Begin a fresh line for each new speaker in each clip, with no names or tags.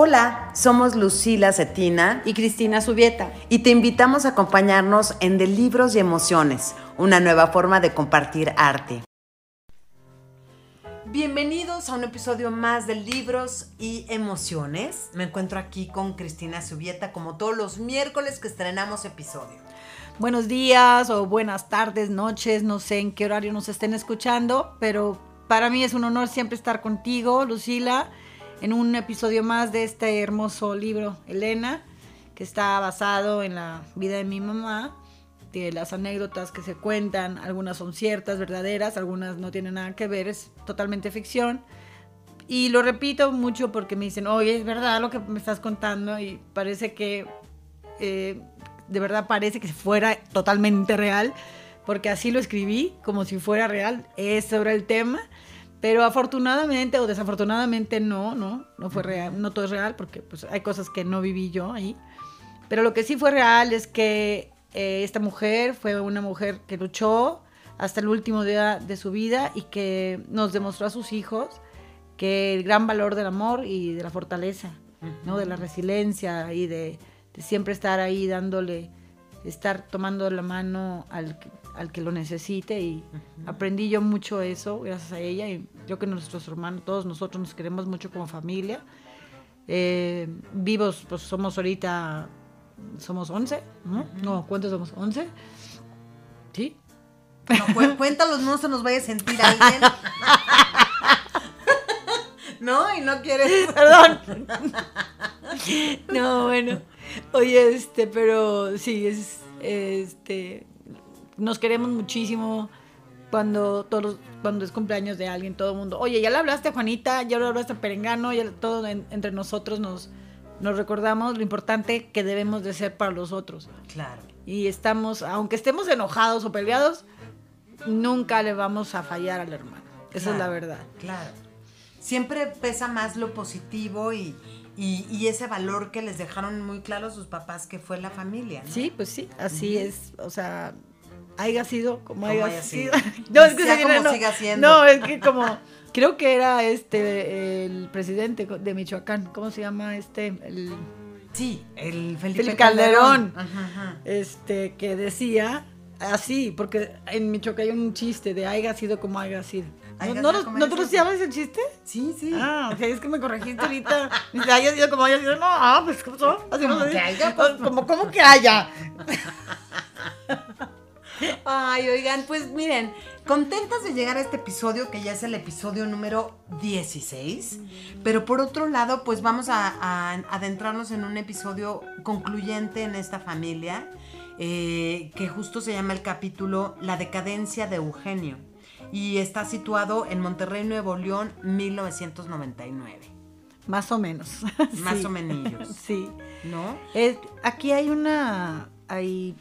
Hola, somos Lucila Cetina
y Cristina Subieta.
y te invitamos a acompañarnos en De Libros y Emociones, una nueva forma de compartir arte. Bienvenidos a un episodio más de Libros y Emociones. Me encuentro aquí con Cristina Subieta como todos los miércoles que estrenamos episodio.
Buenos días o buenas tardes, noches, no sé en qué horario nos estén escuchando, pero para mí es un honor siempre estar contigo, Lucila, en un episodio más de este hermoso libro, Elena, que está basado en la vida de mi mamá, de las anécdotas que se cuentan, algunas son ciertas, verdaderas, algunas no tienen nada que ver, es totalmente ficción. Y lo repito mucho porque me dicen, oye, es verdad lo que me estás contando y parece que, eh, de verdad parece que fuera totalmente real, porque así lo escribí, como si fuera real, es sobre el tema. Pero afortunadamente o desafortunadamente no, no, no fue real, no todo es real porque pues, hay cosas que no viví yo ahí. Pero lo que sí fue real es que eh, esta mujer fue una mujer que luchó hasta el último día de su vida y que nos demostró a sus hijos que el gran valor del amor y de la fortaleza, ¿no? De la resiliencia y de, de siempre estar ahí dándole, estar tomando la mano al, al que lo necesite y aprendí yo mucho eso gracias a ella y creo que nuestros hermanos, todos nosotros nos queremos mucho como familia. Eh, vivos, pues somos ahorita, somos 11, ¿no? No, ¿cuántos somos? ¿11? ¿Sí?
No, cu- cuéntalos, no se nos vaya a sentir alguien. no, y no quieres.
Perdón. No, bueno. Oye, este, pero sí, es, este, nos queremos muchísimo cuando todos, cuando es cumpleaños de alguien, todo el mundo, oye, ya le hablaste a Juanita, ya le hablaste a Perengano, ya todo en- entre nosotros nos, nos recordamos lo importante que debemos de ser para los otros.
Claro.
Y estamos, aunque estemos enojados o peleados, nunca le vamos a fallar al hermano. Esa es la verdad.
Claro. Siempre pesa más lo positivo y, y- y ese valor que les dejaron muy claro sus papás que fue la familia. ¿no?
Sí, pues sí, así es, o sea, haya sido como haya,
haya
sido.
sido.
no, es que
Sea
se
como
no,
siga siendo.
No, es que como, creo que era este, el presidente de Michoacán, ¿cómo se llama este? El,
Sí, el Felipe,
Felipe Calderón.
Ajá, ajá.
este, que decía así, porque en Michoacán hay un chiste de haya sido como haya sido. ¿No, no, ¿no sabes el chiste?
Sí, sí.
Ah, ok, es que me corregiste ahorita. Dice, haya sido como haya sido. No, ah, pues, ¿cómo son? Así no
Como
se
que
dice.
haya, pues.
Como, ¿cómo que haya?
Ay, oigan, pues miren, contentas de llegar a este episodio que ya es el episodio número 16, pero por otro lado, pues vamos a, a adentrarnos en un episodio concluyente en esta familia, eh, que justo se llama el capítulo La decadencia de Eugenio, y está situado en Monterrey, Nuevo León, 1999,
Más o menos.
más
Sí.
o menos,
Sí.
¿no?
Es- aquí hay una. Hay.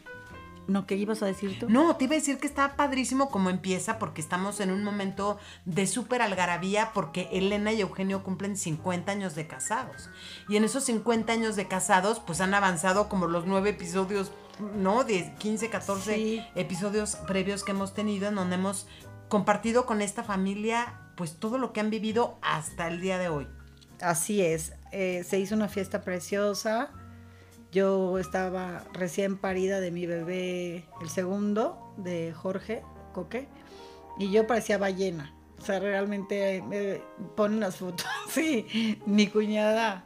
No, ¿qué ibas a decir tú?
No, te iba a decir que está padrísimo como empieza porque estamos en un momento de súper algarabía porque Elena y Eugenio cumplen 50 años de casados. Y en esos 50 años de casados pues han avanzado como los nueve episodios, ¿no? De 15, 14
Sí.
episodios previos que hemos tenido en donde hemos compartido con esta familia pues todo lo que han vivido hasta el día de hoy.
Así es. eh, se hizo una fiesta preciosa. Yo estaba recién parida de mi bebé, el segundo, de Jorge Coque, y yo parecía ballena. O sea, realmente me ponen las fotos. Sí, mi cuñada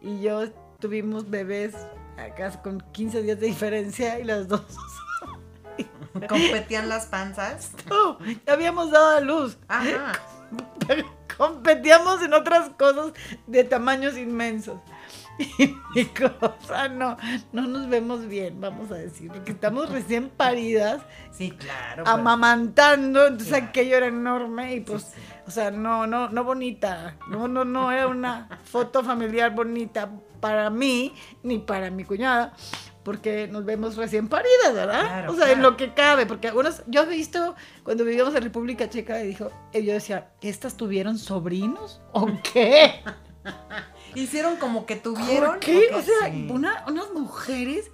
y yo tuvimos bebés acá con 15 días de diferencia y las dos.
Competían las panzas.
No, ya habíamos dado a luz.
Ajá.
competíamos en otras cosas de tamaños inmensos. Y mi cosa, no, no nos vemos bien, vamos a decir, porque estamos recién paridas,
Sí, claro. pues.
amamantando, entonces
Claro.
aquello era enorme y pues,
Sí, sí.
o sea, no, no, no bonita, no, no, no era una foto familiar bonita para mí ni para mi cuñada, porque nos vemos recién paridas, ¿verdad?
Claro,
o sea, en
claro.
lo que cabe, porque algunos, yo he visto cuando vivíamos en República Checa y dijo, y yo decía, ¿estas tuvieron sobrinos o qué?
Hicieron como que tuvieron.
¿Por qué?
¿o
sea,
Sí.
una- unas mujeres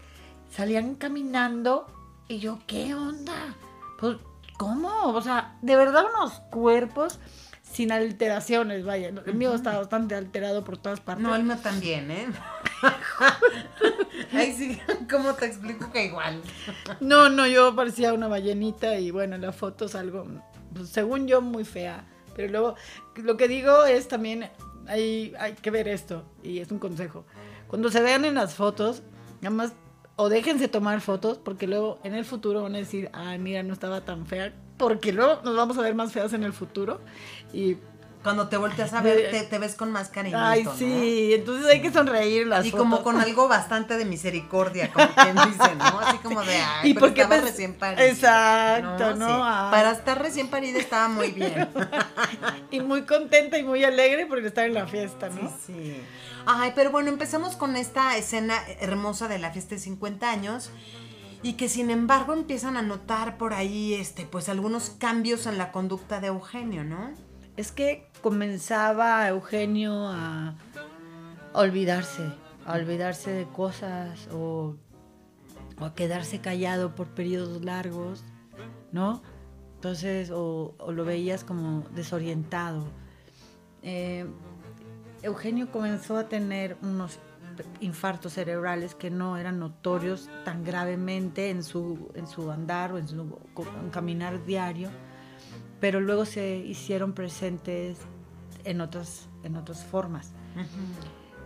salían caminando y yo, ¿qué onda? Pues, ¿cómo? O sea, de verdad unos cuerpos sin alteraciones, vaya. El mío está bastante alterado por todas partes.
No, el mío también, ¿eh? Ay, sí, ¿cómo te explico que igual?
No, no, yo parecía una ballenita y bueno, en la foto salgo, pues, según yo, muy fea. Pero luego, lo que digo es también, hay, hay que ver esto, y es un consejo. Cuando se vean en las fotos, nada más, o déjense tomar fotos, porque luego en el futuro van a decir, ay, mira, no estaba tan fea, porque luego nos vamos a ver más feas en el futuro. Y
Cuando te volteas a ver, te, te ves con más cariñito,
Ay,
¿no?
sí, entonces hay que sonreír las
Y
fotos.
como con algo bastante de misericordia, como quien dice, ¿no? Así como de, ay,
¿Y
pero
por qué
estaba recién parida.
Exacto, ¿no?
Sí.
Ay.
Para estar recién parida estaba muy bien.
Y muy contenta y muy alegre por estar en la fiesta, ¿no?
Sí, sí. Ay, pero bueno, empezamos con esta escena hermosa de la fiesta de 50 años y que sin embargo empiezan a notar por ahí, este, pues algunos cambios en la conducta de Eugenio, ¿no?
Es que comenzaba Eugenio a olvidarse, a olvidarse de cosas o, a quedarse callado por periodos largos, ¿no? Entonces, o, lo veías como desorientado. Eh, Eugenio comenzó a tener unos infartos cerebrales que no eran notorios tan gravemente en su, en su andar o en su caminar diario, pero luego se hicieron presentes en otras, en otras formas.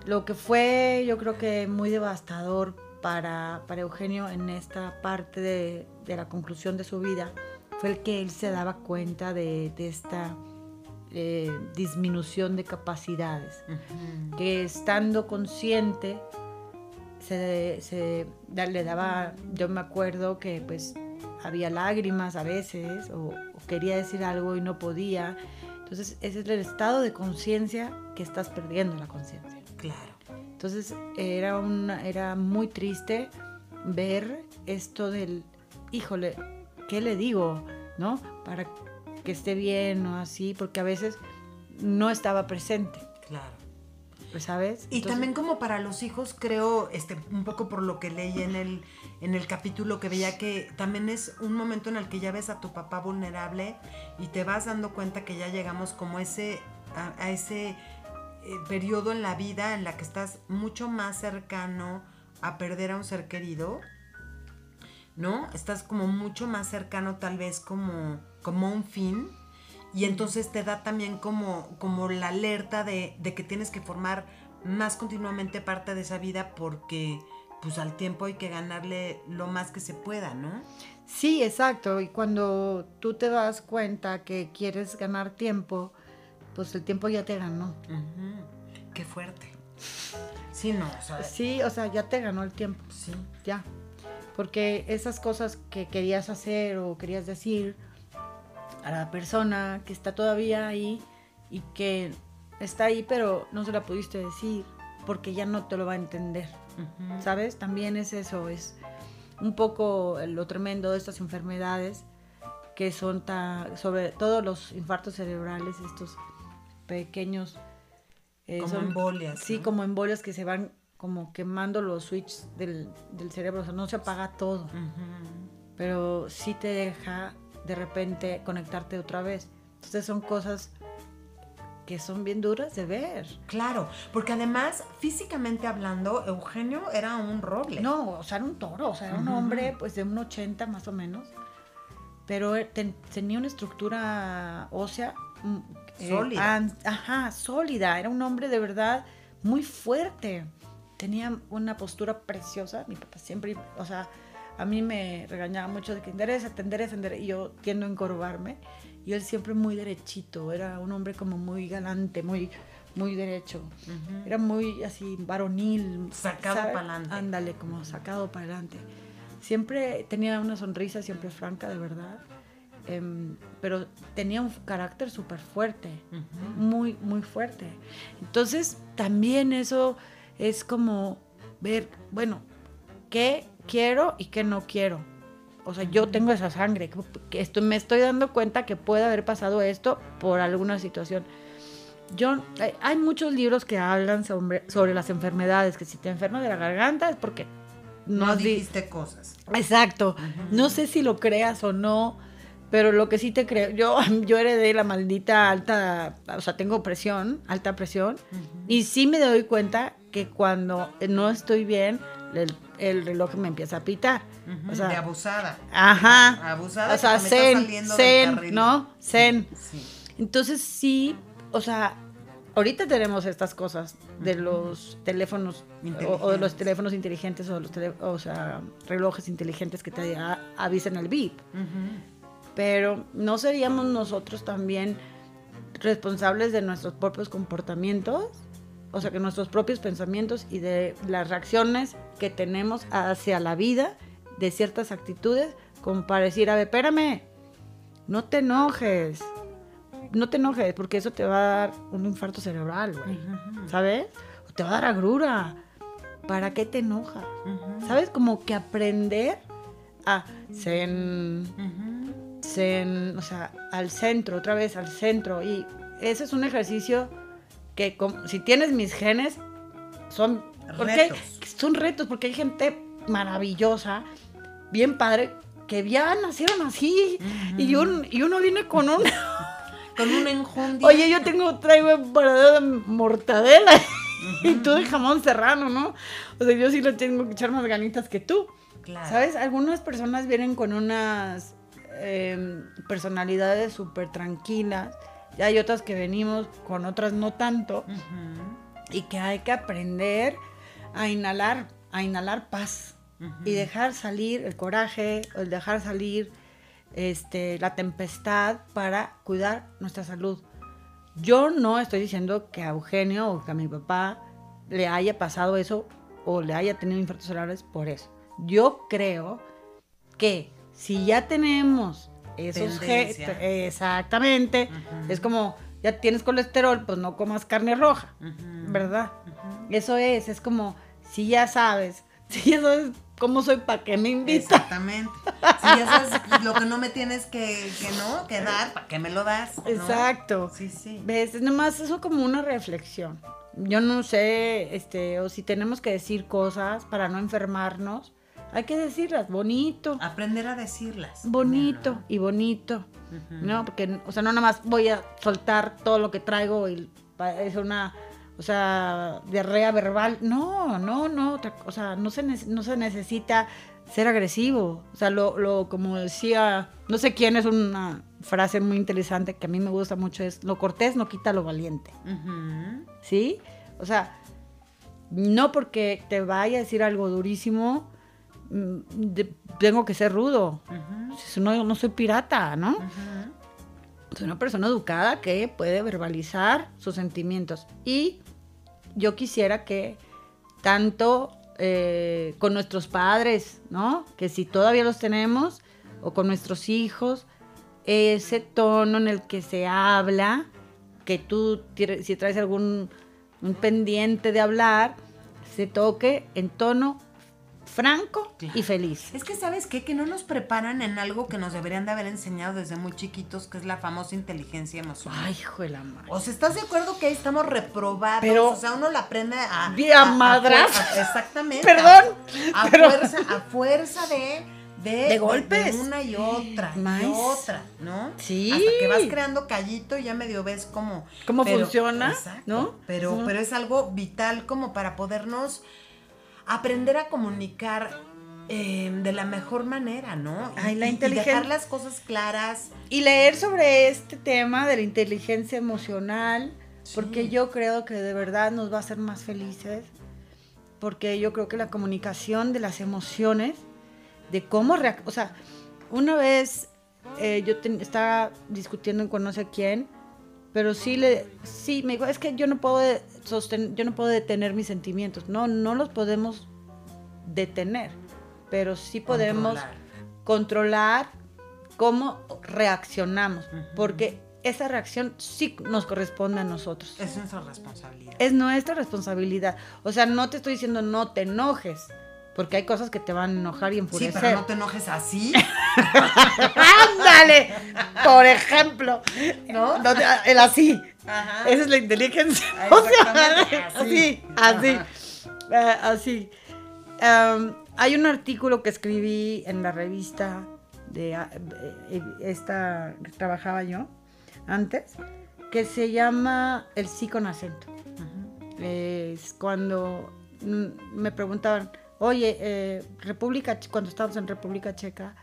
Lo que fue, yo creo que muy devastador para, para Eugenio en esta parte de, de la conclusión de su vida fue el que él se daba cuenta de, de esta eh, disminución de capacidades que estando consciente se, se le daba, yo me acuerdo que pues había lágrimas a veces o, o quería decir algo y no podía. Entonces ese es el estado de conciencia que estás perdiendo la conciencia.
Claro.
Entonces era, una, era muy triste ver esto del, híjole, ¿qué le digo? ¿No? Para que esté bien o así, porque a veces no estaba presente,
Claro.
¿sabes?
Y
Entonces-
también como para los hijos, creo, este, un poco por lo que leí en el, en el capítulo que veía que también es un momento en el que ya ves a tu papá vulnerable y te vas dando cuenta que ya llegamos como ese, a, ese eh, periodo en la vida en la que estás mucho más cercano a perder a un ser querido, ¿no? Estás como mucho más cercano tal vez como, como un fin y entonces te da también como, como la alerta de, de que tienes que formar más continuamente parte de esa vida porque pues al tiempo hay que ganarle lo más que se pueda, ¿no?
Sí, exacto. Y cuando tú te das cuenta que quieres ganar tiempo, pues el tiempo ya te ganó.
Qué fuerte. Sí, no, o sea,
Sí, o sea, ya te ganó el tiempo,
sí.
ya. Porque esas cosas que querías hacer o querías decir a la persona que está todavía ahí y que está ahí, pero no se la pudiste decir porque ya no te lo va a entender. ¿Sabes? También es eso, es un poco lo tremendo de estas enfermedades que son tan, sobre todo los infartos cerebrales, estos pequeños... eh,
Como
son-
embolias,
Sí,
¿no?
como embolias que se van como quemando los switches del, del cerebro, o sea, no se apaga todo, pero sí te deja de repente conectarte otra vez. Entonces son cosas que son bien duras de ver.
Claro, porque además, físicamente hablando, Eugenio era un roble.
No, o sea, era un toro, o sea, era un
Ujú.
hombre pues de un 80 más o menos, pero eh, ten- tenía una estructura ósea mm, eh,
Sólida.
an- ajá, sólida, era un hombre de verdad muy fuerte, tenía una postura preciosa, mi papá siempre, o sea, a mí me regañaba mucho de que endereza, endereza, endereza", y yo tiendo a encorvarme, y él siempre muy derechito, era un hombre como muy galante, muy, muy derecho. Era muy así varonil.
Sacado
¿sabe?
pa'lante.
Ándale, como sacado para adelante. Siempre tenía una sonrisa, siempre franca, de verdad. Em, pero tenía un carácter súper fuerte, muy, muy fuerte. Entonces, también eso es como ver, bueno, qué quiero y qué no quiero. O sea, yo tengo esa sangre, que- esto, me estoy dando cuenta que puede haber pasado esto por alguna situación. Yo, hay, hay muchos libros que hablan sobre, sobre las enfermedades, que si te enfermas de la garganta es porque
No
no, di-
dijiste cosas.
Exacto. No sé si lo creas o no, Pero lo que sí te creo, yo, yo heredé la maldita alta, o sea, tengo presión, alta presión, y sí me doy cuenta que cuando no estoy bien, el, el reloj me empieza a pitar. O sea,
de abusada.
Ajá.
Abusada
O sea, zen, zen. ¿no? Zen.
Sí.
Entonces sí, o sea, ahorita tenemos estas cosas de los teléfonos o, o de los teléfonos inteligentes o los tele- o sea, relojes inteligentes que te a- avisan el beep.
Ujú.
Pero no seríamos nosotros también responsables de nuestros propios comportamientos, o sea, que nuestros propios pensamientos y de las reacciones que tenemos hacia la vida, de ciertas actitudes, como para decir, a ver, espérame, no te enojes, no te enojes, porque eso te va a dar un infarto cerebral, güey, ¿sabes? O te va a dar agrura. ¿Para qué te enojas? ¿Sabes? Como que aprender a zen, O sea, al centro, otra vez al centro. Y ese es un ejercicio que como- si tienes mis genes, son
Retos.
son retos, porque hay gente maravillosa, bien padre, que ya nacieron así. y, un- y uno viene con un...
Con un enjundia.
Oye, yo tengo, traigo empanada de mortadela y tú de jamón serrano, ¿no? O sea, yo sí le tengo que echar más ganitas que tú.
Claro.
¿Sabes? Algunas personas vienen con unas em, personalidades súper tranquilas. Y hay otras que venimos con otras no tanto. Y que hay que aprender a inhalar, a inhalar paz. Y dejar salir el coraje, el dejar salir este, la tempestad para cuidar nuestra salud. Yo no estoy diciendo que a Eugenio o que a mi papá le haya pasado eso o le haya tenido infartos cerebrales por eso. Yo creo que si ya tenemos esos exactamente, es como ya tienes colesterol, pues no comas carne roja. ¿verdad? Eso es, es como si ya sabes, si ya sabes cómo soy, ¿para qué me invitas?
Exactamente. Si ya sabes lo que no me tienes que, que no, que dar, ¿para qué me lo das? ¿no?
Exacto.
Sí, sí.
¿Ves? Es nomás eso como una reflexión. Yo no sé, este, o si tenemos que decir cosas para no enfermarnos, hay que decirlas bonito,
Aprender a decirlas.
bonito y bonito. ¿no? Porque, o sea, no nada más voy a soltar todo lo que traigo y es una, o sea, diarrea verbal. No, no, no, otra- o sea, no se, no se necesita ser agresivo. O sea, lo, lo, como decía, no sé quién, es una frase muy interesante que a mí me gusta mucho, es, lo cortés no quita lo valiente. ¿sí? O sea, no porque te vaya a decir algo durísimo, de- tengo que ser rudo. No, no soy pirata, ¿no? Soy una persona educada que puede verbalizar sus sentimientos. Y yo quisiera que tanto eh, con nuestros padres, ¿no? Que si todavía los tenemos, o con nuestros hijos, ese tono en el que se habla, que tú, si traes algún un pendiente de hablar, se toque en tono franco
Claro.
y feliz.
Es que, ¿sabes qué? Que no nos preparan en algo que nos deberían de haber enseñado desde muy chiquitos, que es la famosa inteligencia emocional.
Ay, hijo de la madre.
O sea, ¿estás de acuerdo que ahí estamos reprobados?
Pero-
o sea, uno la aprende a...
Bien a madras.
a- exactamente.
Perdón,
A, a
pero-
fuerza, a fuerza de... De,
De golpes.
una y otra,
Más.
y otra, ¿no?
Sí.
Hasta que vas creando callito y ya medio ves cómo...
¿Cómo funciona,
Exacto,
no?
Pero,
Sí.
pero es algo vital como para podernos aprender a comunicar eh, de la mejor manera, ¿no? Y-
Ay, la
y- y
inteligen-
dejar las cosas claras.
Y leer sobre este tema de la inteligencia emocional,
Sí.
porque yo creo que de verdad nos va a hacer más felices, porque yo creo que la comunicación de las emociones, de cómo reac o sea, una vez eh, yo estaba discutiendo con no sé quién, pero sí le, sí, me dijo, es que yo no puedo sostener, yo no puedo detener mis sentimientos, no, no los podemos detener, pero sí podemos
Controlar.
controlar cómo reaccionamos, porque esa reacción sí nos corresponde a nosotros.
Es nuestra responsabilidad.
Es nuestra responsabilidad. O sea, no te estoy diciendo no te enojes, porque hay cosas que te van a enojar y
Sí,
enfurecer.
pero no te enojes así.
¡Ándale! Por ejemplo,
¿No?
No te- el así.
Ajá.
Esa es la inteligencia.
Ah,
O sea, así,
así.
así. Ah, así. Hay un artículo que escribí en la revista de, ah, eh, esta que trabajaba yo antes, que se llama el sí con acento. Es cuando me preguntaban, oye, eh, República, cuando estábamos en República Checa,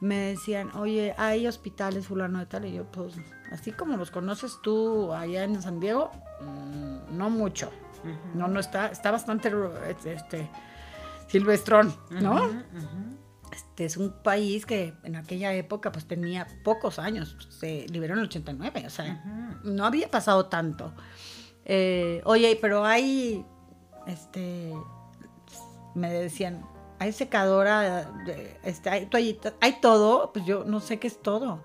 me decían, oye, ¿hay hospitales fulano de tal? Y yo, pues, así como los conoces tú allá en San Diego, mm, no mucho. No, no está, está bastante este, silvestrón, ¿no? Este es un país que en aquella época pues tenía pocos años, se liberó en el 89, o sea, no había pasado tanto. Eh, oye, pero hay, este, me decían, hay secadora, de- este, hay toallitas, hay todo, pues yo no sé qué es todo.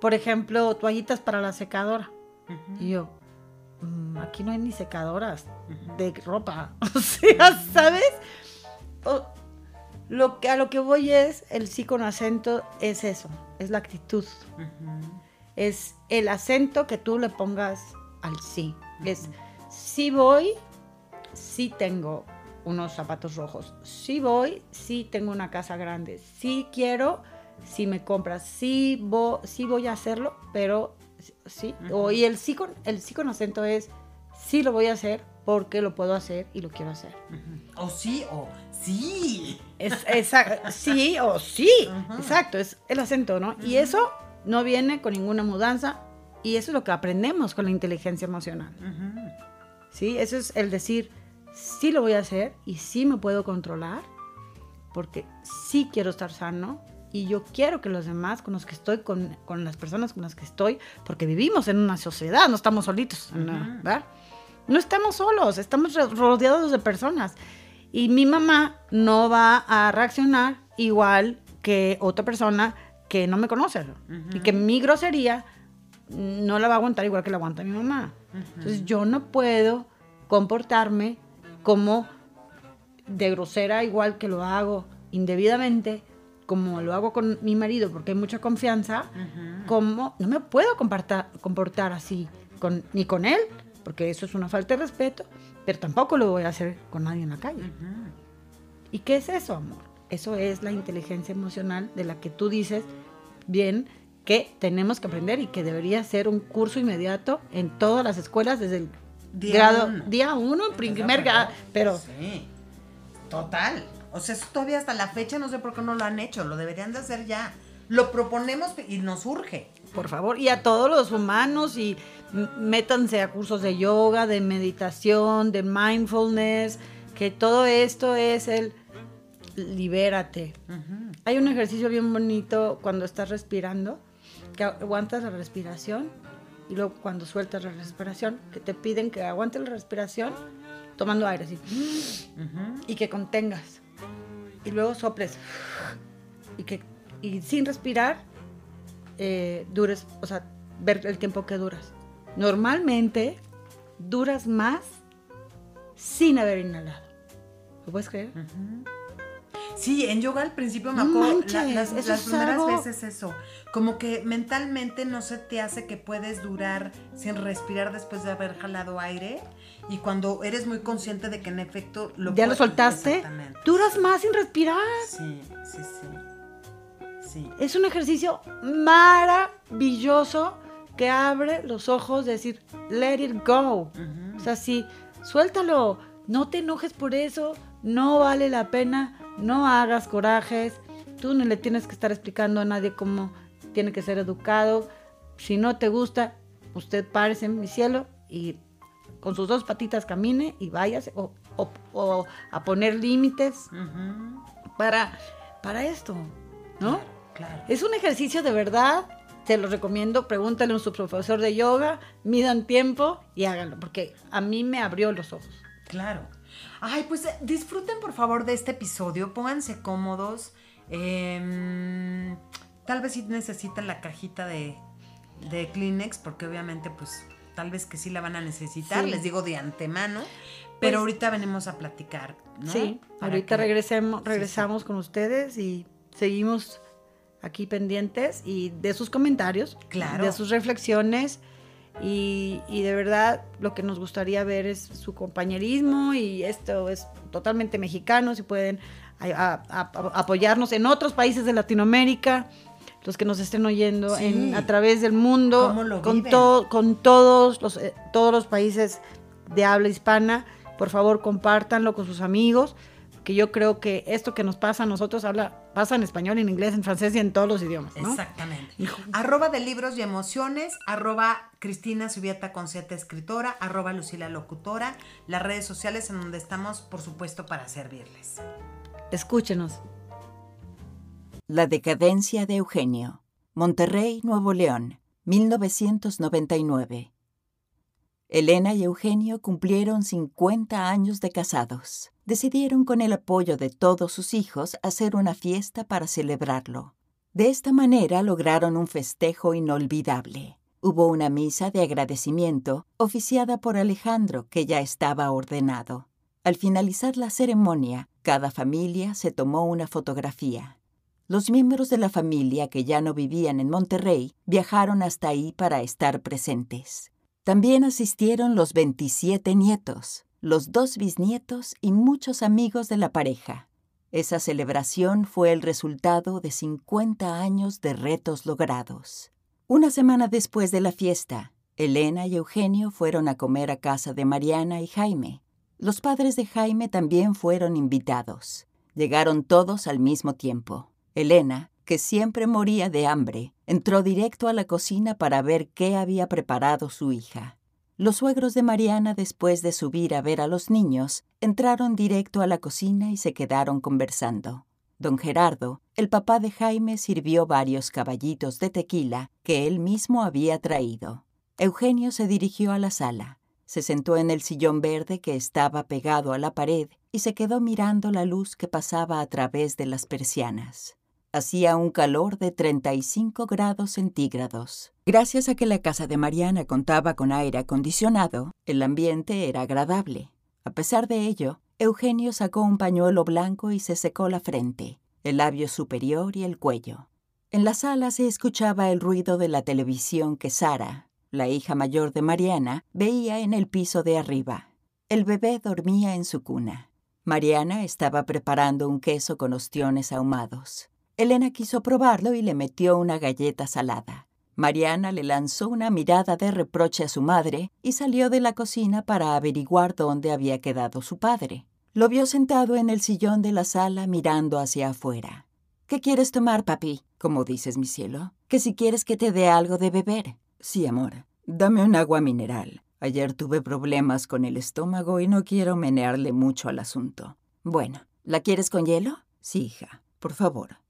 Por ejemplo, toallitas para la secadora. Y yo, "Mm, aquí no hay ni secadoras de ropa. O sea, ¿sabes? O- lo que, a lo que voy es, el sí con acento es eso, es la actitud. Es el acento que tú le pongas al sí. Es, sí voy, sí tengo unos zapatos rojos. Sí voy, sí tengo una casa grande. Sí quiero, sí me compras. Sí, vo- sí voy a hacerlo, pero sí. O- y el sí, con, el sí con acento es, sí lo voy a hacer porque lo puedo hacer y lo quiero hacer.
O sí, o sí.
Es, esa- sí o sí, exacto, es el acento, ¿no? Y eso no viene con ninguna mudanza y eso es lo que aprendemos con la inteligencia emocional, ¿sí? Eso es el decir, sí lo voy a hacer y sí me puedo controlar porque sí quiero estar sano y yo quiero que los demás con los que estoy, con, con las personas con las que estoy, porque vivimos en una sociedad, no estamos solitos, ¿no? ¿verdad? No estamos solos, estamos ro- rodeados de personas. Y mi mamá no va a reaccionar igual que otra persona que no me conoce. Y que mi grosería no la va a aguantar igual que la aguanta mi mamá. Entonces yo no puedo comportarme como de grosera igual que lo hago indebidamente, como lo hago con mi marido porque hay mucha confianza, como no me puedo comportar, comportar así con, ni con él, porque eso es una falta de respeto, pero tampoco lo voy a hacer con nadie en la calle. ¿Y qué es eso, amor? Eso es la inteligencia emocional de la que tú dices bien que tenemos que aprender y que debería ser un curso inmediato en todas las escuelas desde el
Día
grado
uno.
día uno, primer grado, pero
Sí, total. O sea, eso todavía hasta la fecha no sé por qué no lo han hecho. Lo deberían de hacer ya. Lo proponemos y nos urge.
por favor, y a todos los humanos y métanse a cursos de yoga, de meditación, de mindfulness, que todo esto es el libérate. Hay un ejercicio bien bonito cuando estás respirando, que aguantas la respiración y luego cuando sueltas la respiración, que te piden que aguantes la respiración tomando aire así, y que contengas y luego soples y que y sin respirar eh, dures, o sea, ver el tiempo que duras. Normalmente duras más sin haber inhalado. ¿Lo puedes creer?
Sí, en yoga al principio me acuerdo la- las, primeras
algo-
veces eso. Como que mentalmente no se te hace que puedes durar sin respirar después de haber jalado aire. Y cuando eres muy consciente de que en efecto lo
¿Ya lo soltaste? Duras más sin respirar.
Sí, sí, sí. Sí.
Es un ejercicio maravilloso que abre los ojos de decir, let it go. O sea, sí, suéltalo, no te enojes por eso, no vale la pena, no hagas corajes, tú no le tienes que estar explicando a nadie cómo tiene que ser educado. Si no te gusta, usted párese en mi cielo y con sus dos patitas camine y váyase o, o- o a poner límites para, para esto, ¿no?
Claro.
Es un ejercicio de verdad, te lo recomiendo, pregúntale a su profesor de yoga, midan tiempo y háganlo, porque a mí me abrió los ojos.
Claro. Ay, pues eh, disfruten por favor de este episodio, pónganse cómodos. em, tal vez si necesitan la cajita de, de Kleenex, porque obviamente pues tal vez que sí la van a necesitar,
Sí.
les digo de antemano. Pero
Pues-
ahorita venimos a platicar, ¿no?
Sí,
Para
ahorita
que-
regresemos,
sí, sí.
regresamos con ustedes y seguimos aquí pendientes y de sus comentarios,
Claro.
de sus reflexiones y, y de verdad lo que nos gustaría ver es su compañerismo y esto es totalmente mexicano, si pueden a- a- a- apoyarnos en otros países de Latinoamérica, los que nos estén oyendo en, a través del mundo, con,
todo,
con todos los, eh, todos los países de habla hispana. Por favor, compártanlo con sus amigos, que yo creo que esto que nos pasa a nosotros habla, pasa en español, en inglés, en francés y en todos los idiomas.
Exactamente. arroba de libros y emociones, arroba Cristina Subieta Concierta Escritora, arroba Lucila Locutora, las redes sociales en donde estamos, por supuesto, para servirles.
Escúchenos.
La decadencia de Eugenio. Monterrey, Nuevo León, 1999. Elena y Eugenio cumplieron 50 años de casados. Decidieron con el apoyo de todos sus hijos hacer una fiesta para celebrarlo. De esta manera lograron un festejo inolvidable. Hubo una misa de agradecimiento oficiada por Alejandro que ya estaba ordenado. Al finalizar la ceremonia, cada familia se tomó una fotografía. Los miembros de la familia que ya no vivían en Monterrey viajaron hasta ahí para estar presentes. También asistieron los 27 nietos, los dos bisnietos y muchos amigos de la pareja. Esa celebración fue el resultado de 50 años de retos logrados. Una semana después de la fiesta, Elena y Eugenio fueron a comer a casa de Mariana y Jaime. Los padres de Jaime también fueron invitados. Llegaron todos al mismo tiempo. Elena, que siempre moría de hambre, entró directo a la cocina para ver qué había preparado su hija. Los suegros de Mariana, después de subir a ver a los niños, entraron directo a la cocina y se quedaron conversando. Don Gerardo, el papá de Jaime, sirvió varios caballitos de tequila que él mismo había traído. Eugenio se dirigió a la sala, se sentó en el sillón verde que estaba pegado a la pared y se quedó mirando la luz que pasaba a través de las persianas. Hacía un calor de 35 grados centígrados. Gracias a que la casa de Mariana contaba con aire acondicionado, el ambiente era agradable. A pesar de ello, Eugenio sacó un pañuelo blanco y se secó la frente, el labio superior y el cuello. En la sala se escuchaba el ruido de la televisión que Sara, la hija mayor de Mariana, veía en el piso de arriba. El bebé dormía en su cuna. Mariana estaba preparando un queso con ostiones ahumados. Elena quiso probarlo y le metió una galleta salada. Mariana le lanzó una mirada de reproche a su madre y salió de la cocina para averiguar dónde había quedado su padre. Lo vio sentado en el sillón de la sala mirando hacia afuera. ¿Qué quieres tomar, papi? Como dices, mi cielo. Que si quieres que te dé algo de beber. Sí, amor. Dame un agua mineral. Ayer tuve problemas con el estómago y no quiero menearle mucho al asunto. Bueno, ¿la quieres con hielo? Sí, hija. Por favor.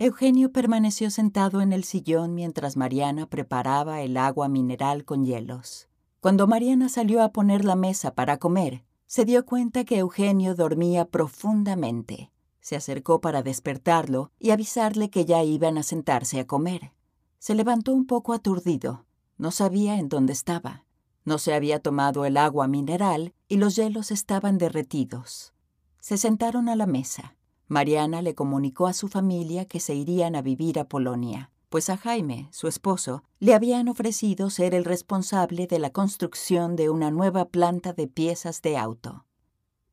Eugenio permaneció sentado en el sillón mientras Mariana preparaba el agua mineral con hielos. Cuando Mariana salió a poner la mesa para comer, se dio cuenta que Eugenio dormía profundamente. Se acercó para despertarlo y avisarle que ya iban a sentarse a comer. Se levantó un poco aturdido. No sabía en dónde estaba. No se había tomado el agua mineral y los hielos estaban derretidos. Se sentaron a la mesa. Mariana le comunicó a su familia que se irían a vivir a Polonia, pues a Jaime, su esposo, le habían ofrecido ser el responsable de la construcción de una nueva planta de piezas de auto.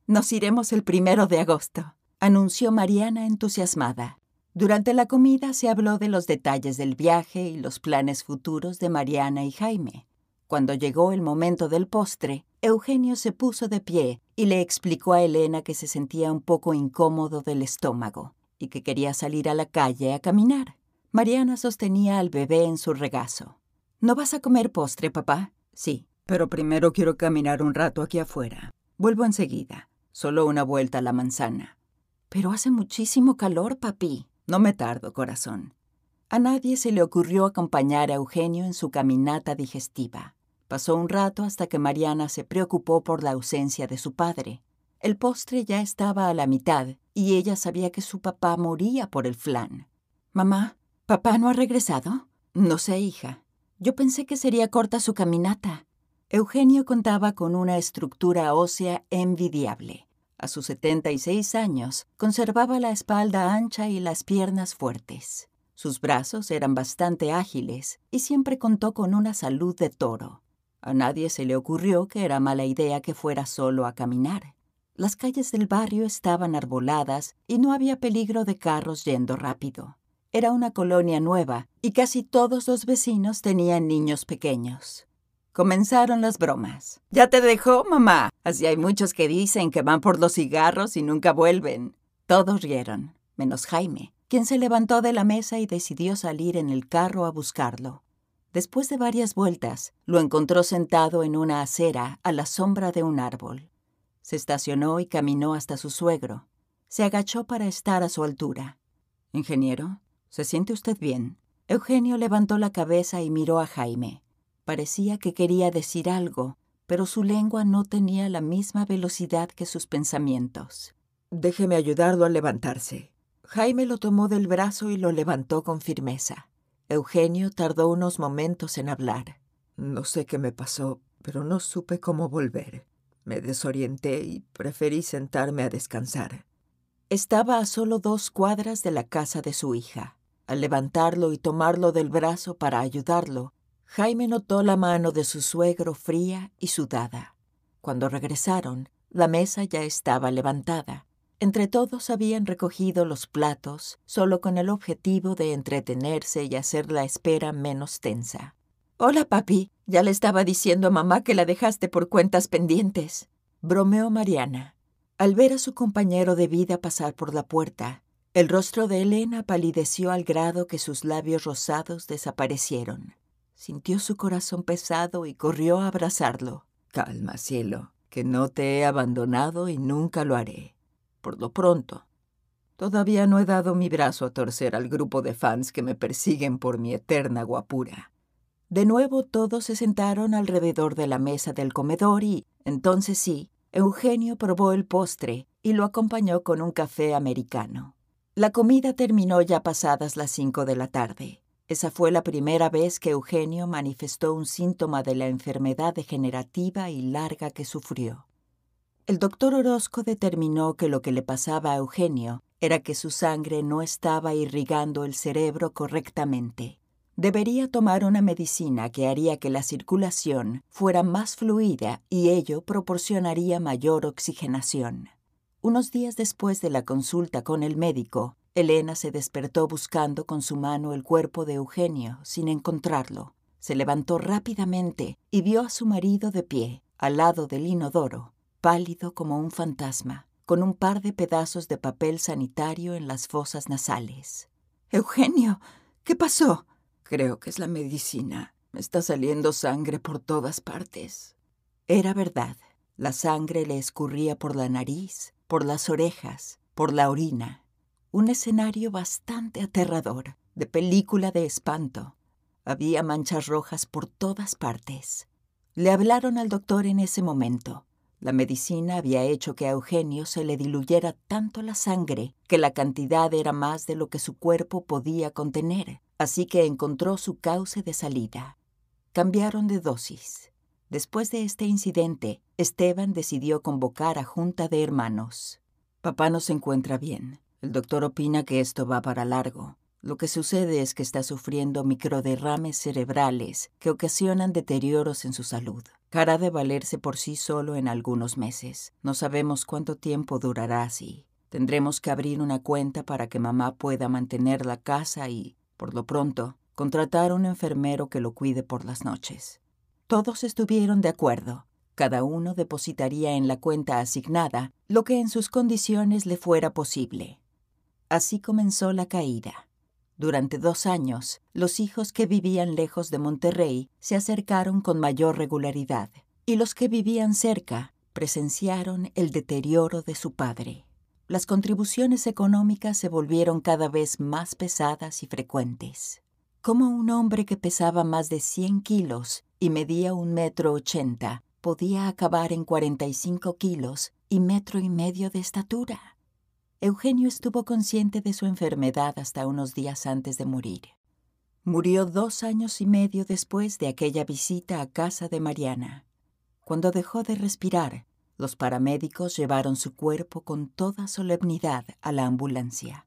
Nos iremos el primero de agosto, anunció Mariana entusiasmada. Durante la comida se habló de los detalles del viaje y los planes futuros de Mariana y Jaime. Cuando llegó el momento del postre, Eugenio se puso de pie y le explicó a Elena que se sentía un poco incómodo del estómago y que quería salir a la calle a caminar. Mariana sostenía al bebé en su regazo. ¿No vas a comer postre, papá? Sí, pero primero quiero caminar un rato aquí afuera. Vuelvo enseguida. Solo una vuelta a la manzana. Pero hace muchísimo calor, papi. No me tardo, corazón. A nadie se le ocurrió acompañar a Eugenio en su caminata digestiva. Pasó un rato hasta que Mariana se preocupó por la ausencia de su padre. El postre ya estaba a la mitad y ella sabía que su papá moría por el flan. Mamá, ¿papá no ha regresado? No sé, hija. Yo pensé que sería corta su caminata. Eugenio contaba con una estructura ósea envidiable. A sus 76 años, conservaba la espalda ancha y las piernas fuertes. Sus brazos eran bastante ágiles y siempre contó con una salud de toro. A nadie se le ocurrió que era mala idea que fuera solo a caminar. Las calles del barrio estaban arboladas y no había peligro de carros yendo rápido. Era una colonia nueva y casi todos los vecinos tenían niños pequeños. Comenzaron las bromas. Ya te dejó, mamá. Así hay muchos que dicen que van por los cigarros y nunca vuelven. Todos rieron, menos Jaime, quien se levantó de la mesa y decidió salir en el carro a buscarlo. Después de varias vueltas, lo encontró sentado en una acera a la sombra de un árbol. Se estacionó y caminó hasta su suegro. Se agachó para estar a su altura. Ingeniero, ¿se siente usted bien? Eugenio levantó la cabeza y miró a Jaime. Parecía que quería decir algo, pero su lengua no tenía la misma velocidad que sus pensamientos. Déjeme ayudarlo a levantarse. Jaime lo tomó del brazo y lo levantó con firmeza. Eugenio tardó unos momentos en hablar. No sé qué me pasó, pero no supe cómo volver. Me desorienté y preferí sentarme a descansar. Estaba a solo dos cuadras de la casa de su hija. Al levantarlo y tomarlo del brazo para ayudarlo, Jaime notó la mano de su suegro fría y sudada. Cuando regresaron, la mesa ya estaba levantada. Entre todos habían recogido los platos, solo con el objetivo de entretenerse y hacer la espera menos tensa. Hola, papi. Ya le estaba diciendo a mamá que la dejaste por cuentas pendientes. Bromeó Mariana. Al ver a su compañero de vida pasar por la puerta, el rostro de Elena palideció al grado que sus labios rosados desaparecieron. Sintió su corazón pesado y corrió a abrazarlo. Calma, cielo, que no te he abandonado y nunca lo haré. Por lo pronto. Todavía no he dado mi brazo a torcer al grupo de fans que me persiguen por mi eterna guapura. De nuevo todos se sentaron alrededor de la mesa del comedor y, entonces sí, Eugenio probó el postre y lo acompañó con un café americano. La comida terminó ya pasadas las cinco de la tarde. Esa fue la primera vez que Eugenio manifestó un síntoma de la enfermedad degenerativa y larga que sufrió. El doctor Orozco determinó que lo que le pasaba a Eugenio era que su sangre no estaba irrigando el cerebro correctamente. Debería tomar una medicina que haría que la circulación fuera más fluida y ello proporcionaría mayor oxigenación. Unos días después de la consulta con el médico, Elena se despertó buscando con su mano el cuerpo de Eugenio sin encontrarlo. Se levantó rápidamente y vio a su marido de pie, al lado del inodoro, pálido como un fantasma, con un par de pedazos de papel sanitario en las fosas nasales. Eugenio, ¿qué pasó? Creo que es la medicina. Me está saliendo sangre por todas partes. Era verdad. La sangre le escurría por la nariz, por las orejas, por la orina un escenario bastante aterrador, de película de espanto. Había manchas rojas por todas partes. Le hablaron al doctor en ese momento. La medicina había hecho que a Eugenio se le diluyera tanto la sangre que la cantidad era más de lo que su cuerpo podía contener, así que encontró su cauce de salida. Cambiaron de dosis. Después de este incidente, Esteban decidió convocar a junta de hermanos. Papá no se encuentra bien. El doctor opina que esto va para largo. Lo que sucede es que está sufriendo microderrames cerebrales que ocasionan deterioros en su salud. Cara de valerse por sí solo en algunos meses. No sabemos cuánto tiempo durará así. Tendremos que abrir una cuenta para que mamá pueda mantener la casa y, por lo pronto, contratar un enfermero que lo cuide por las noches. Todos estuvieron de acuerdo. Cada uno depositaría en la cuenta asignada lo que en sus condiciones le fuera posible. Así comenzó la caída. Durante dos años, los hijos que vivían lejos de Monterrey se acercaron con mayor regularidad, y los que vivían cerca presenciaron el deterioro de su padre. Las contribuciones económicas se volvieron cada vez más pesadas y frecuentes. Como un hombre que pesaba más de 100 kilos y medía un metro ochenta podía acabar en 45 kilos y metro y medio de estatura? Eugenio estuvo consciente de su enfermedad hasta unos días antes de morir. Murió dos años y medio después de aquella visita a casa de Mariana. Cuando dejó de respirar, los paramédicos llevaron su cuerpo con toda solemnidad a la ambulancia.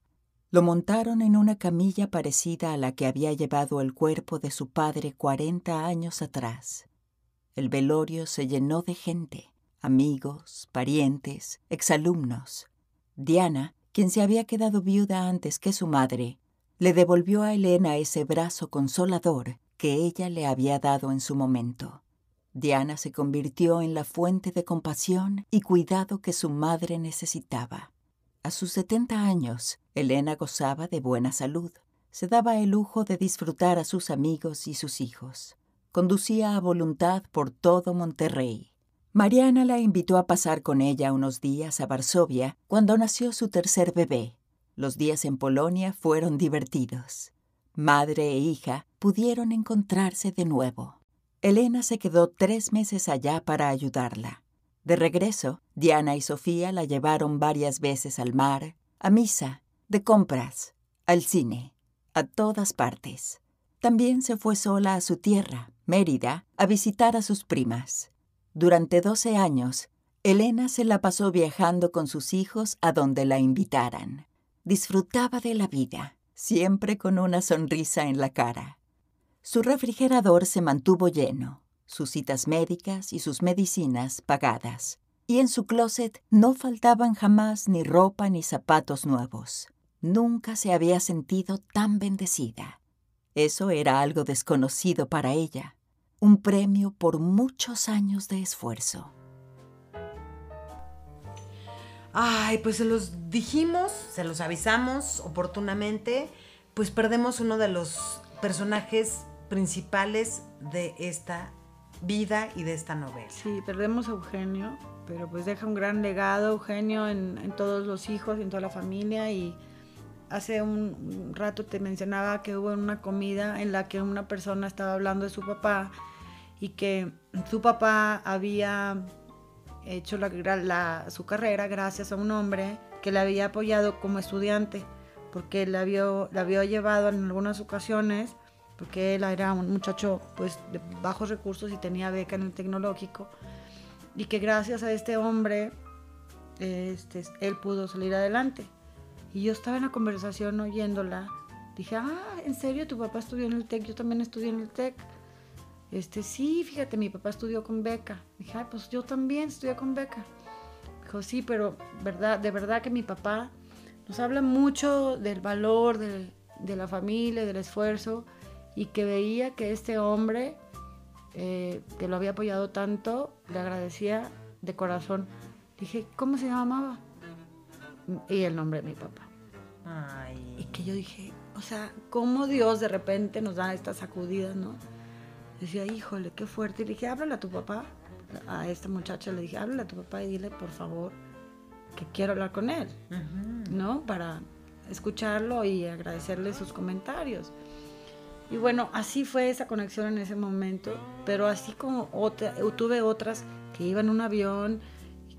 Lo montaron en una camilla parecida a la que había llevado el cuerpo de su padre 40 años atrás. El velorio se llenó de gente, amigos, parientes, exalumnos. Diana, quien se había quedado viuda antes que su madre, le devolvió a Elena ese brazo consolador que ella le había dado en su momento. Diana se convirtió en la fuente de compasión y cuidado que su madre necesitaba. A sus 70 años, Elena gozaba de buena salud. Se daba el lujo de disfrutar a sus amigos y sus hijos. Conducía a voluntad por todo Monterrey. Mariana la invitó a pasar con ella unos días a Varsovia cuando nació su tercer bebé. Los días en Polonia fueron divertidos. Madre e hija pudieron encontrarse de nuevo. Elena se quedó tres meses allá para ayudarla. De regreso, Diana y Sofía la llevaron varias veces al mar, a misa, de compras, al cine, a todas partes. También se fue sola a su tierra, Mérida, a visitar a sus primas. Durante 12 años, Elena se la pasó viajando con sus hijos a donde la invitaran. Disfrutaba de la vida, siempre con una sonrisa en la cara. Su refrigerador se mantuvo lleno, sus citas médicas y sus medicinas pagadas, y en su closet no faltaban jamás ni ropa ni zapatos nuevos. Nunca se había sentido tan bendecida. Eso era algo desconocido para ella, un premio por muchos años de esfuerzo.
Ay, pues se los dijimos, se los avisamos oportunamente, pues perdemos uno de los personajes principales de esta vida y de esta novela.
Sí, perdemos a Eugenio, pero pues deja un gran legado Eugenio en, todos los hijos, en toda la familia y hace un rato te mencionaba que hubo una comida en la que una persona estaba hablando de su papá y que su papá había hecho la, su carrera gracias a un hombre que le había apoyado como estudiante, porque había, le había llevado en algunas ocasiones, porque él era un muchacho pues de bajos recursos y tenía beca en el tecnológico, y que gracias a este hombre este, él pudo salir adelante. Y yo estaba en la conversación oyéndola, dije, ah, ¿en serio tu papá estudió en el TEC? Yo también estudié en el TEC. Este, sí, fíjate, mi papá estudió con beca. Dije, Ay, pues yo también estudié con beca. Dijo, sí, pero verdad, de verdad que mi papá nos habla mucho del valor de, la familia, del esfuerzo, y que veía que este hombre, eh, que lo había apoyado tanto, le agradecía de corazón. Dije, ¿cómo se llamaba? Y el nombre de mi papá. Ay. Y que yo dije, o sea, cómo Dios de repente nos da estas sacudidas, ¿no? Decía, híjole, qué fuerte. Y le dije, háblale a tu papá. A esta muchacha le dije, háblale a tu papá y dile, por favor, que quiero hablar con él, ¿no? Para escucharlo y agradecerle sus comentarios. Y bueno, así fue esa conexión en ese momento, pero así como otra, tuve otras que iba en un avión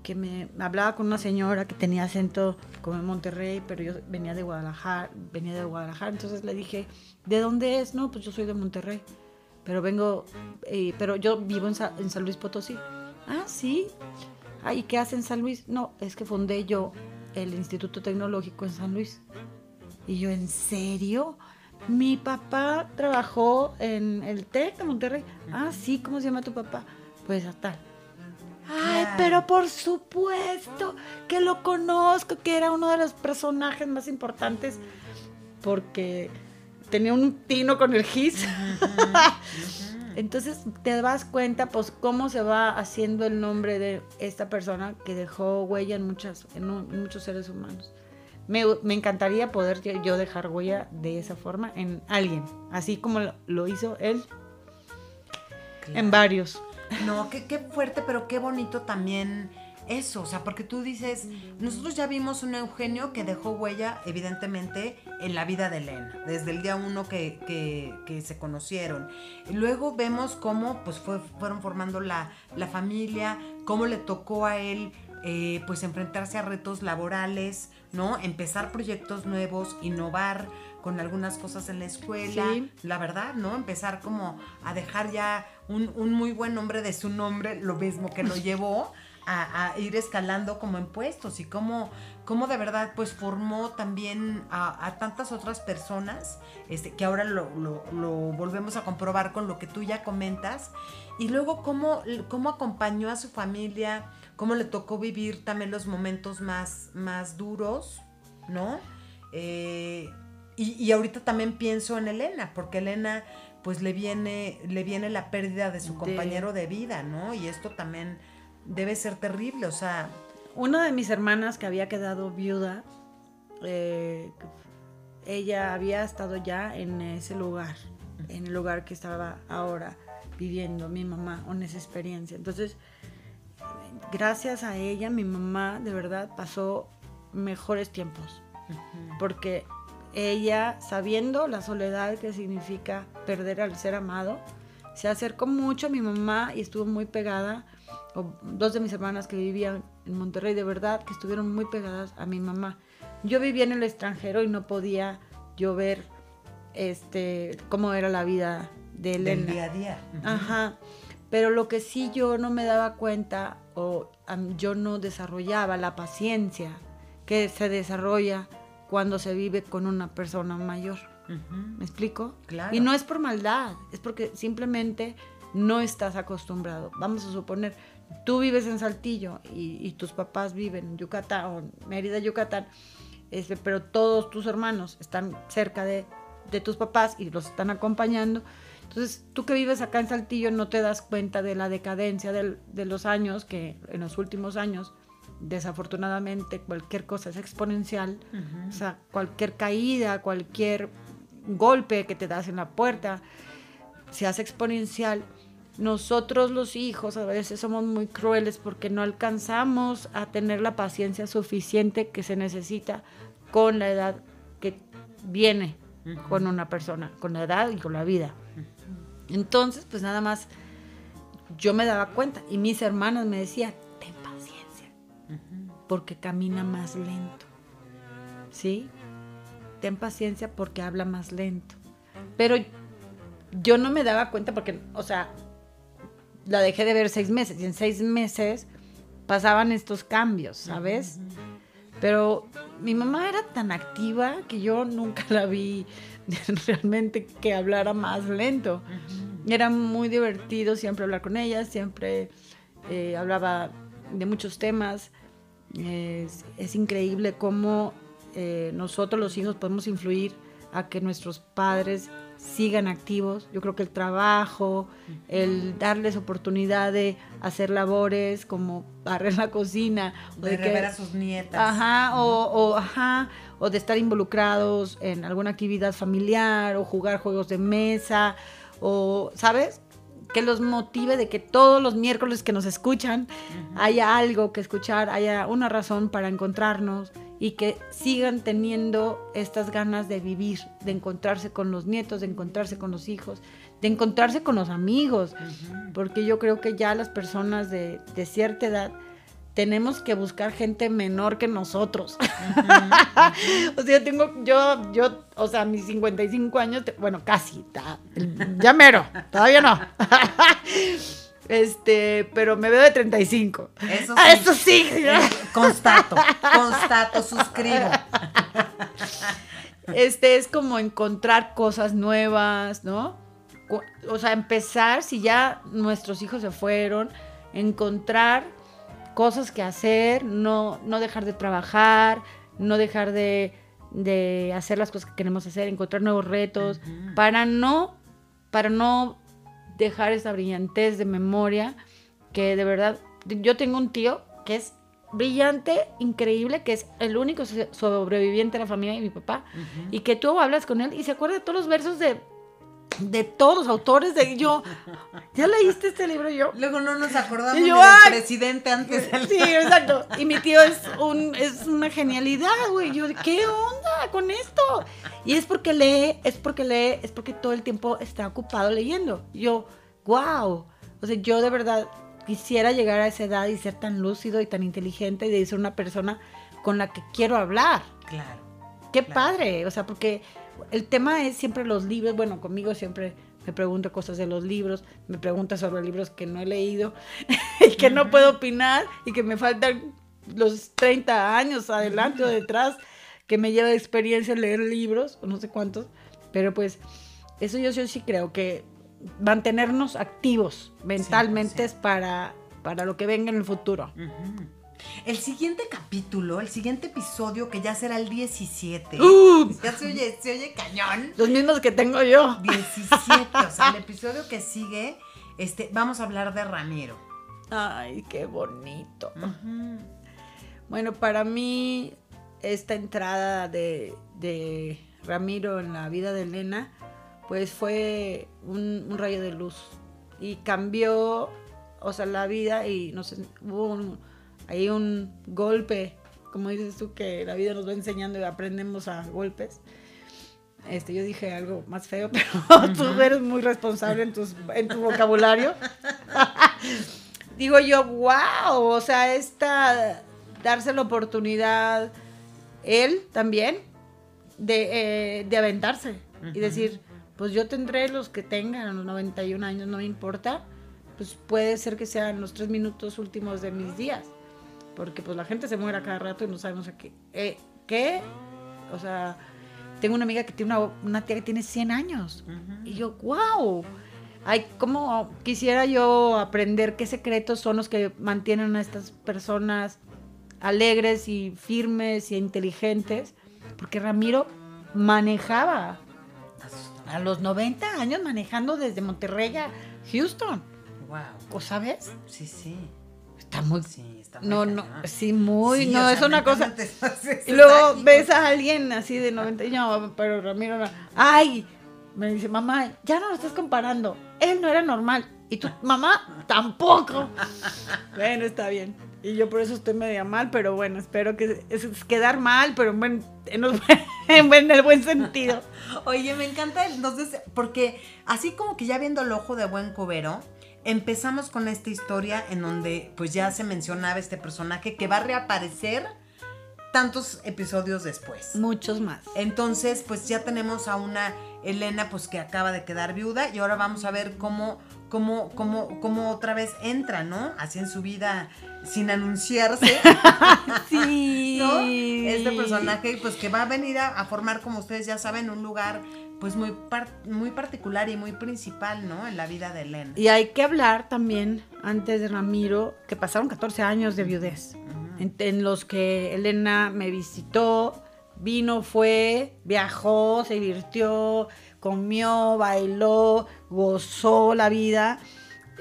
que me, hablaba con una señora que tenía acento como en Monterrey, pero yo venía de Guadalajara, venía de Guadalajara, entonces le dije, ¿de dónde es? No, pues yo soy de Monterrey pero vengo, eh, pero yo vivo en, en, San Luis Potosí. Ah, sí. Ah, ¿y qué hace en San Luis? No, es que fundé yo el Instituto Tecnológico en San Luis. Y yo, ¿en serio? Mi papá trabajó en el TEC de Monterrey. Ah, sí, ¿cómo se llama tu papá? Pues hasta. Ay, pero por supuesto que lo conozco, que era uno de los personajes más importantes porque tenía un tino con el GIS. Entonces te das cuenta, pues, cómo se va haciendo el nombre de esta persona que dejó huella en, muchas, en, muchos seres humanos. Me, encantaría poder yo dejar huella de esa forma en alguien, así como lo, hizo él en varios.
No, qué, qué fuerte, pero qué bonito también eso, o sea, porque tú dices, nosotros ya vimos un Eugenio que dejó huella, evidentemente, en la vida de Elena, desde el día uno que, se conocieron. Y luego vemos cómo pues fueron formando la, familia, cómo le tocó a él eh, pues enfrentarse a retos laborales, ¿no? Empezar proyectos nuevos, innovar con algunas cosas en la escuela, la verdad, ¿no? Empezar como a dejar ya un, un muy buen nombre de su nombre, lo mismo que lo llevó a, ir escalando como en puestos y cómo, cómo de verdad pues formó también a, tantas otras personas este, que ahora lo, volvemos a comprobar con lo que tú ya comentas y luego cómo, cómo acompañó a su familia, cómo le tocó vivir también los momentos más, más duros, ¿no? Eh, y, y ahorita también pienso en Elena, porque Elena pues le viene, le viene la pérdida de su
De-
compañero de vida, ¿no? Y esto también debe ser terrible, o sea,
Una de mis hermanas que había quedado viuda, eh, ella había estado ya en ese lugar, en el lugar que estaba ahora viviendo mi mamá, en esa experiencia. Entonces, gracias a ella, mi mamá de verdad pasó mejores tiempos, porque ella, sabiendo la soledad que significa perder al ser amado, se acercó mucho a mi mamá y estuvo muy pegada, o dos de mis hermanas que vivían en Monterrey, de verdad, que estuvieron muy pegadas a mi mamá. Yo vivía en el extranjero y no podía yo ver este, cómo era la vida de Elena.
del día a día.
Ajá. Pero lo que sí yo no me daba cuenta o yo no desarrollaba la paciencia que se desarrolla cuando se vive con una persona mayor. ¿Me explico?
Claro.
Y no es por maldad, es porque simplemente no estás acostumbrado. Vamos a suponer, tú vives en Saltillo y, y tus papás viven en Yucatán o en Mérida, Yucatán, este, pero todos tus hermanos están cerca de, de tus papás y los están acompañando. Entonces, tú que vives acá en Saltillo no te das cuenta de la decadencia del- de los años, que en los últimos años, desafortunadamente, cualquier cosa es exponencial. O sea, cualquier caída, cualquier golpe que te das en la puerta, se hace exponencial. Nosotros los hijos a veces somos muy crueles porque no alcanzamos a tener la paciencia suficiente que se necesita con la edad que viene con una persona, con la edad y con la vida. Entonces, pues nada más yo me daba cuenta y mis hermanas me decían, ten paciencia, porque camina más lento. ¿Sí? Ten paciencia porque habla más lento. Pero yo no me daba cuenta porque, o sea, la dejé de ver seis meses y en seis meses pasaban estos cambios, ¿sabes? Pero mi mamá era tan activa que yo nunca la vi realmente que hablara más lento. Era muy divertido siempre hablar con ella, siempre eh, hablaba de muchos temas. Es, es increíble cómo eh, nosotros los hijos podemos influir a que nuestros padres sigan activos. Yo creo que el trabajo, el darles oportunidad de hacer labores como barrer la cocina, o
De
de que-
a sus nietas.
Ajá, o, o, ajá, o de estar involucrados en alguna actividad familiar, o jugar juegos de mesa, o, ¿sabes? Que los motive de que todos los miércoles que nos escuchan haya algo que escuchar, haya una razón para encontrarnos y que sigan teniendo estas ganas de vivir, de encontrarse con los nietos, de encontrarse con los hijos, de encontrarse con los amigos, porque yo creo que ya las personas de, de cierta edad tenemos que buscar gente menor que nosotros. o sea, yo tengo, yo, yo, o sea, mis 55 años, bueno, casi, ta- ya mero, todavía no. este, pero me veo de 35.
Eso
Ah,
sí.
Eso sí.
Eh, Constato, constato, suscribo.
este es como encontrar cosas nuevas, ¿no? O sea, empezar, si ya nuestros hijos se fueron, encontrar cosas que hacer, no, no dejar de trabajar, no dejar de, de hacer las cosas que queremos hacer, encontrar nuevos retos, para no, para no dejar esa brillantez de memoria, que de verdad, yo tengo un tío que es brillante, increíble, que es el único so- sobreviviente de la familia de mi papá, y que tú hablas con él y se acuerda de todos los versos de, de todos los autores de yo. ¿Ya leíste este libro yo?
Luego no nos acordamos
yo,
del
¡ay!
presidente antes del...
Sí, exacto. Y mi tío es un es una genialidad, güey. Yo, ¿qué onda con esto? Y es porque lee, es porque lee, es porque todo el tiempo está ocupado leyendo. Yo, wow. O sea, yo de verdad quisiera llegar a esa edad y ser tan lúcido y tan inteligente y de ser una persona con la que quiero hablar.
Claro.
Qué
Claro.
padre, o sea, porque el tema es siempre los libros, bueno, conmigo siempre me pregunto cosas de los libros, me pregunta sobre libros que no he leído y que no puedo opinar y que me faltan los 30 años adelante o detrás que me lleva de experiencia leer libros, o no sé cuántos, pero pues eso yo, yo sí creo que mantenernos activos mentalmente es para, para lo que venga en el futuro.
El siguiente capítulo, el siguiente episodio, que ya será el 17.
¡Uh!
Ya se oye, se oye cañón.
Los mismos que tengo yo.
17. O sea, el episodio que sigue, este, vamos a hablar de Ramiro.
Ay, qué bonito. Bueno, para mí, esta entrada de, de Ramiro en la vida de Elena, pues fue un, un rayo de luz. Y cambió, o sea, la vida y no sé, hubo un- ahí un golpe, como dices tú, que la vida nos va enseñando y aprendemos a golpes. Este, yo dije algo más feo, pero tú eres muy responsable en, tus, en tu vocabulario. Digo yo, wow, o sea, esta, darse la oportunidad, él también, de, eh, de aventarse y decir, pues yo tendré los que tengan, los 91 años, no me importa, pues puede ser que sean los tres minutos últimos de mis días, porque pues la gente se muere a cada rato y no sabemos a qué, eh, qué, o sea, tengo una amiga que tiene una, una tía que tiene 100 años, y yo, wow. Ay, cómo quisiera yo aprender qué secretos son los que mantienen a estas personas alegres y firmes y inteligentes. Porque Ramiro manejaba a los 90 años manejando desde Monterrey a Houston.
Wow.
¿O sabes?
Sí, sí.
Está muy...
Sí, está
No, no,
cañón.
sí, muy,
Sí,
no, es
sea,
una cosa... Y luego ves a alguien así de 90 y no, pero Ramiro no. Ay, me dice, mamá, ya no lo estás comparando. Él no era normal. Y tu mamá tampoco. bueno, está bien. Y yo por eso estoy media mal, pero bueno, espero que es, es quedar mal, pero en, buen- en, los- en el buen sentido.
Oye, me encanta entonces, porque así como que ya viendo el ojo de buen cubero, empezamos con esta historia en donde pues ya se mencionaba este personaje que va a reaparecer tantos episodios después.
Muchos más.
Entonces, pues ya tenemos a una Elena pues que acaba de quedar viuda y ahora vamos a ver cómo, cómo, cómo, cómo otra vez entra, ¿no? Así en su vida sin anunciarse.
Sí.
¿no? Este personaje, pues que va a venir a, a formar, como ustedes ya saben, un lugar, pues muy, par- muy particular y muy principal, ¿no? En la vida de Elena.
Y hay que hablar también, antes de Ramiro, que pasaron 14 años de viudez, en, en los que Elena me visitó, vino, fue, viajó, se divirtió, comió, bailó, gozó la vida.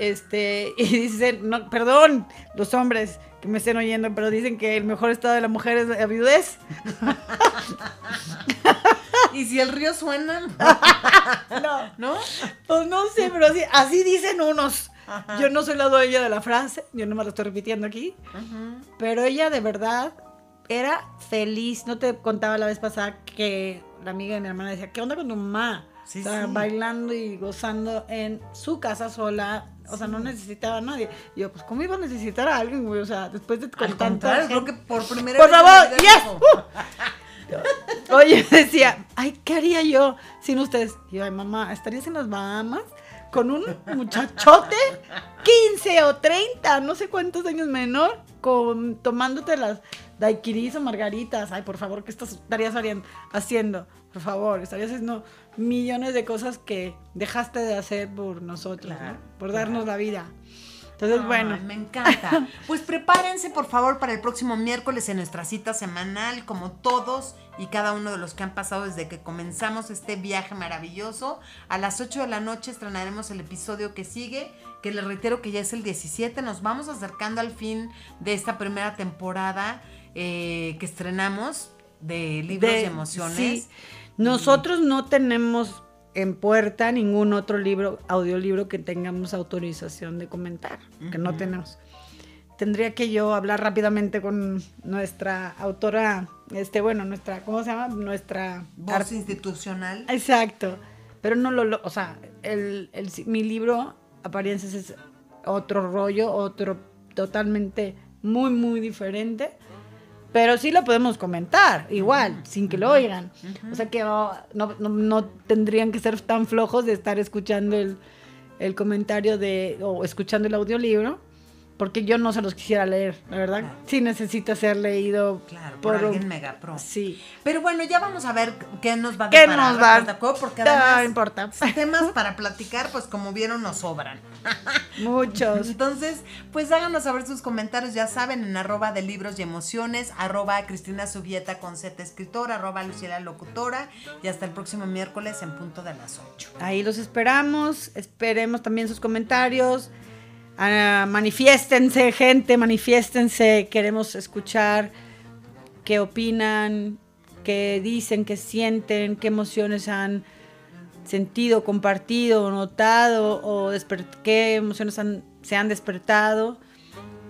Este, y dicen, no, perdón, los hombres que me estén oyendo, pero dicen que el mejor estado de la mujer es la viudez.
Y si el río suena,
No.
¿no?
Pues no sé, pero así, así dicen unos. Yo no soy la dueña de la frase, yo no me la estoy repitiendo aquí. Pero ella de verdad era feliz. No te contaba la vez pasada que la amiga de mi hermana decía, ¿qué onda con tu mamá?
Sí,
o sea,
sí.
bailando y gozando en su casa sola. O sea, no necesitaba a nadie. Y yo, pues, ¿cómo iba a necesitar a alguien, güey? O sea, después de con tanta
creo que por primera
Por
vez. en
favor, yes.
dijo,
Oye, decía, ay, ¿qué haría yo sin ustedes? Y yo, ay, mamá, ¿estarías en las Bahamas con un muchachote 15 o 30, no sé cuántos años menor, con, tomándote las daiquiris o margaritas? Ay, por favor, ¿qué estás, estarías haciendo? Por favor, estarías haciendo millones de cosas que dejaste de hacer por nosotros,
Claro,
¿no? Por darnos la vida. Entonces,
Ay,
bueno,
Me encanta. Pues prepárense, por favor, para el próximo miércoles en nuestra cita semanal, como todos y cada uno de los que han pasado desde que comenzamos este viaje maravilloso. A las 8 de la noche estrenaremos el episodio que sigue, que les reitero que ya es el 17. Nos vamos acercando al fin de esta primera temporada eh, que estrenamos de libros
de-
y emociones.
sí. Nosotros no tenemos en puerta ningún otro libro, audiolibro que tengamos autorización de comentar, que no tenemos. Tendría que yo hablar rápidamente con nuestra autora, este, bueno, nuestra, ¿cómo se llama? Nuestra
Voz
art-
institucional.
Exacto. Pero no lo, lo- o sea, el, el- mi libro, Apariencias, es otro rollo, otro totalmente muy, muy diferente. Pero sí lo podemos comentar, igual, sin que lo oigan. O sea que oh, no, no- no tendrían que ser tan flojos de estar escuchando el, el comentario de, o escuchando el audiolibro. Porque yo no se los quisiera leer, la verdad.
Claro.
Sí necesita ser leído
Claro, por,
un-
alguien mega pro.
Sí.
Pero bueno, ya vamos a ver qué nos va a
¿Qué
deparar
nos va?
Porque
No importa.
temas para platicar, pues como vieron, nos sobran.
Muchos.
Entonces, pues háganos saber sus comentarios, ya saben, en arroba de libros y emociones, arroba Cristina Subieta con Z escritora, arroba Luciela Locutora, y hasta el próximo miércoles en punto de las 8.
Ahí los esperamos. Esperemos también sus comentarios. Ah, manifiéstense, gente, manifiéstense. Queremos escuchar qué opinan, qué dicen, qué sienten, qué emociones han sentido, compartido, notado o qué emociones han- se han despertado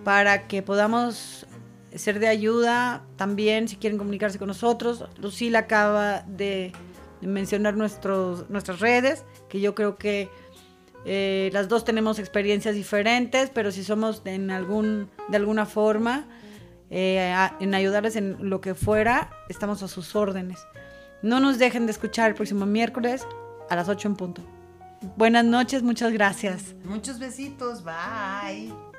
para que podamos ser de ayuda también si quieren comunicarse con nosotros. Lucila acaba de mencionar nuestros, nuestras redes, que yo creo que eh, las dos tenemos experiencias diferentes, pero si somos en algún, de alguna forma eh, en ayudarles en lo que fuera, estamos a sus órdenes. No nos dejen de escuchar el próximo miércoles a las 8 en punto. Buenas noches, muchas gracias.
Muchos besitos, bye.